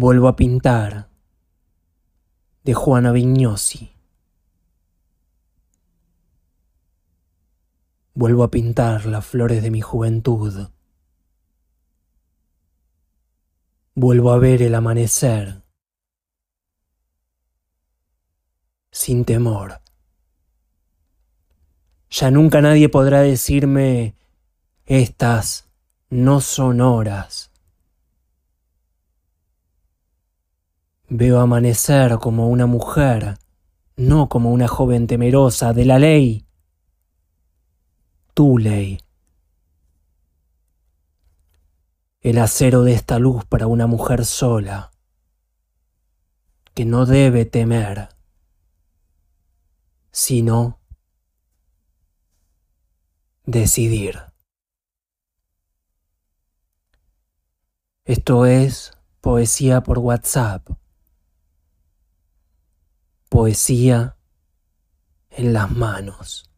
Vuelvo a pintar de Juana Vignosi. Vuelvo a pintar las flores de mi juventud. Vuelvo a ver el amanecer sin temor. Ya nunca nadie podrá decirme, estas no son horas. Veo amanecer como una mujer, no como una joven temerosa de la ley. Tu ley. El acero de esta luz para una mujer sola, que no debe temer, sino decidir. Esto es poesía por WhatsApp. Poesía en las manos.